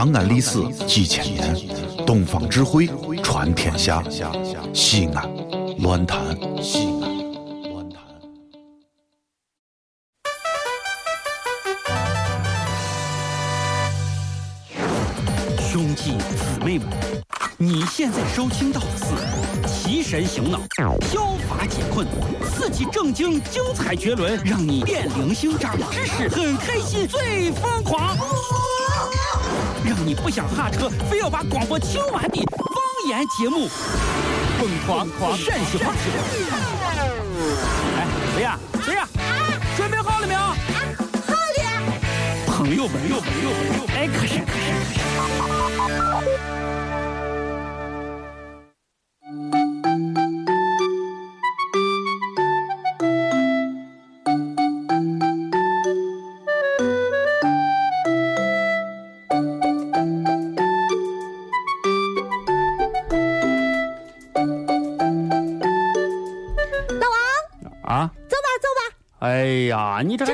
长安历史几千年，东方智慧传天下。西安，乱谈西安。乱谈。兄弟姊妹们，你现在收听到的是提神醒脑、消乏解困、刺激正经、精彩绝伦，让你变零星、长知识、很开心、最疯狂，让你不想下车，非要把广播听完的方言节目，疯狂狂陕西话。哎，谁呀？谁呀？准备好了没有？好了，朋友们，朋友们，朋友们，哎，可是可是可是。啊！走吧走吧，哎呀，你这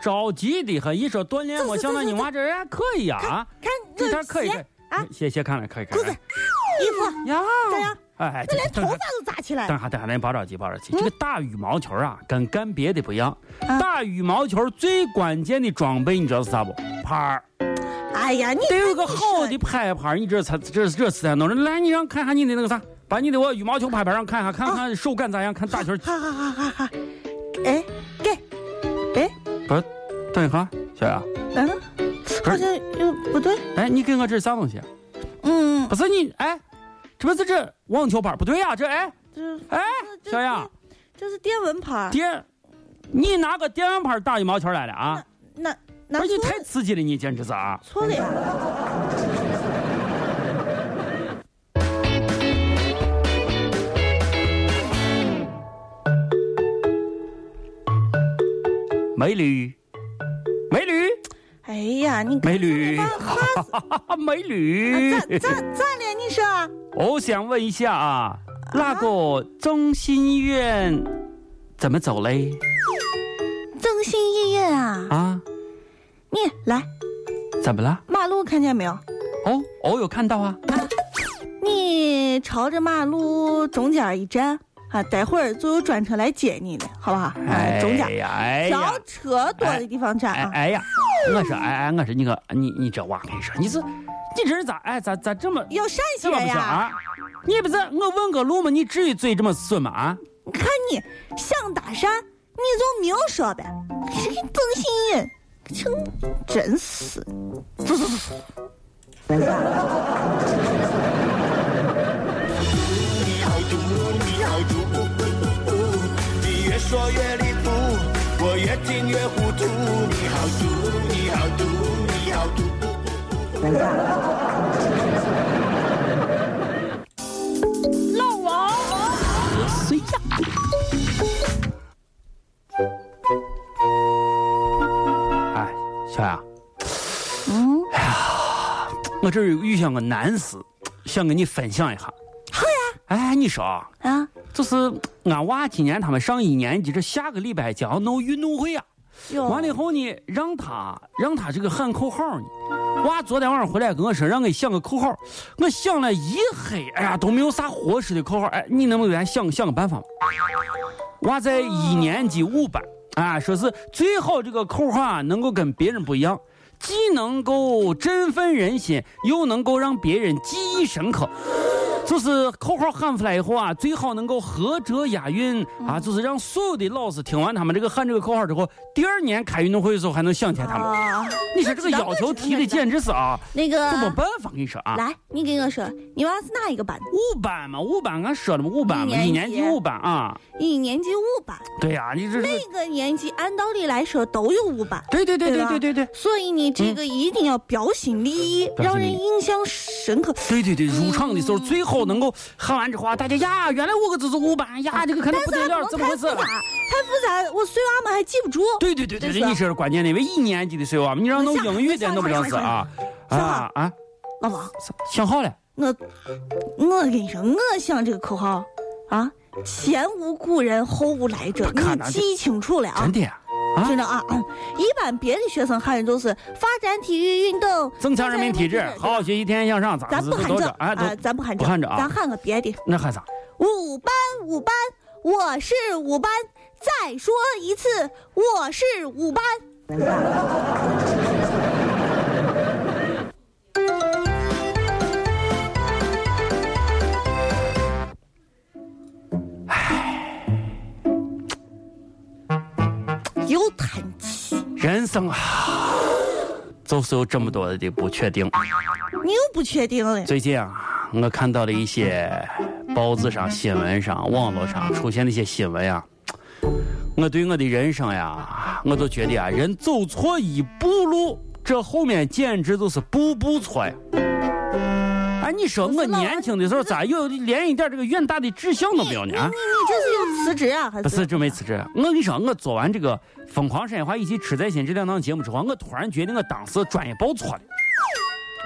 着急的很，一说锻炼，走我想到你娃这人还可以呀啊！看这这点可以可以啊，鞋鞋看了可以可以。裤子、衣服，呀，咋样，哎，这连头发都扎起来了。等下等下，您别着急别着急，这个打羽毛球啊，跟干别的不一样。啊打羽毛球最关键的装备你知道是啥不？拍儿，哎呀，你得有个好的拍拍儿，你这才这这次才弄着。来，你让看下你的那个啥，把你的我羽毛球拍拍上看下，看看手感咋样，看打球。哈哈哈哈哈！哎，给，哎，不是，等一下，小雅，嗯，好像又不对，哎，你给我这是啥东西？嗯，不是你，哎，这不是这网球拍？不对呀、这哎这哎，小雅，这是电蚊拍，电，你拿个电蚊拍打羽毛球来了啊？那那不是你太刺激了，你简直是啊！错了呀。美女，美女，哎呀，你美女 美女咋。咋咋了？你说我想问一下啊，那个中心医院怎么走嘞？中心医院啊？啊，你来怎么了？马路看见没有？哦，我有看到啊。你朝着马路中间一站啊，待会儿就有专车来接你的，好不好？哎，中间呀，哎呀挑，车多的地方站啊。哎哎呀，我说哎哎，我说你个你你这娃，跟你说，你是你这是咋哎咋咋这么有陕西这么人呀？你不是我问个路吗？你至于嘴这么损吗？啊？看你想搭讪，你就明说呗。这个中心医院，真真是，走走走我越听越糊涂。你好毒，你好毒，你好毒。老王，谁呀？哎，小雅，嗯，哎呀我这儿有遇上个难事，想跟你分享一下。好呀，哎，你说啊，啊，就是俺娃今年他们上一年级，这下个礼拜将要弄运动会啊。完了以后呢，让他让他这个喊口号呢。娃昨天晚上回来跟我说，让我想个口号。我想了一黑，哎呀都没有啥合适的口号。哎，你能不能给俺想想个办法吗？娃在一年级五班啊，说是最好这个口号啊能够跟别人不一样，既能够振奋人心，又能够让别人记忆深刻。就是口号喊出来以后啊，最好能够合辙押韵啊，就是让所有的老师听完他们这个喊这个口号之后，第二年开运动会的时候还能想起来他们。啊，你说这个要求提的简直是啊，那个这没办法，跟你说啊。来，你跟我说，你娃是哪一个班？五班嘛，五班俺说了嘛，五班嘛，一年级五班啊。一年级五班，对呀、你这是每个年级按道理来说都有五班。对对对对对对对所以你，这个一定要标新立异让人印象深刻。对对对，入场的时候最好能够喊完之后啊，大家呀，原来我个这是五班呀，这个可能不得了，怎么回事太复？杂，太复杂，我碎娃们还记不住。对对对对对，你说是关键的，因为一年级的时候啊，你让弄英语的弄不了事啊啊啊！老王，想好了，我我跟你说，我想这个口号啊，前无古人后无来者，你记清楚了啊真！的。啊听着啊，嗯一般别的学生喊的都是发展体育运动，增强人民体质，好好学习，天天向上，咋咱不喊这哎，啊，咱不喊这，不喊这啊咱喊个别的。那喊啥？五班，五班，我是五班。再说一次，我是五班。人生啊，就是有这么多的不确定。你又不确定了。最近啊，我看到了一些报纸上、新闻上、网络上出现的一些新闻呀，我对我的人生呀，我都觉得啊，人走错一步路，这后面简直就是步步错呀。哎，你说我年轻的时候咋有连一点这个远大的志向都没有呢？啊你你这是要辞职啊？还不是，这没辞职。我跟你说，我做完这个《疯狂山水画》以及《吃在心》这两档节目之后，我突然觉得我当时专业报错了。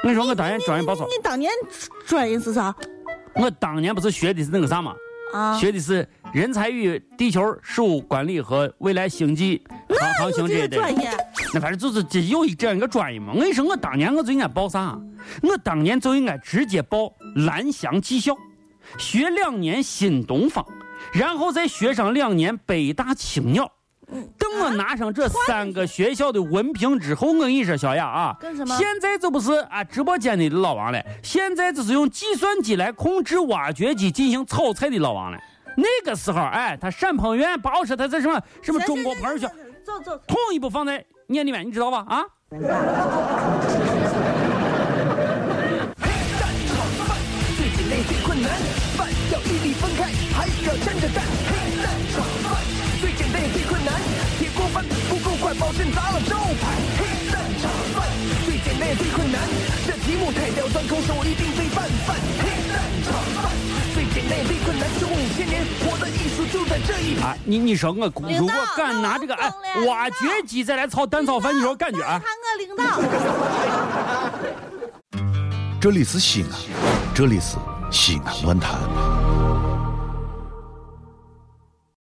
我跟你说，我当年专业报错你。你当年专业是啥？我当年不是学的是那个啥吗？啊，学的是人才与地球事务管理和未来星际航航行这一类有这专。业？那反正就是这有一这样一个专业嘛。我跟你说，我当年我就应该报啥？我当年就应该直接报蓝翔技校，学两年新东方，然后再学上两年北大青鸟。等我拿上这三个学校的文凭之后，我跟你说，小雅啊干什么，现在就不是啊直播间里的老王了，现在就是用计算机来控制挖掘机进行炒菜的老王了。那个时候，哎，他陕彭院，包括他在什么什么中国朋友圈，走走，统一不放在眼里面，你知道吧？啊，砸了招牌。黑蛋炒饭最简单也最困难，这题目太刁钻，空手一定非拌饭。黑蛋炒饭最简单也最困难，中五千年活的艺术就在这一啊，你你说我如果敢拿这个哎挖掘机再来炒蛋炒饭，你说感觉啊？看我领导。这里是西安，这里是西安论坛。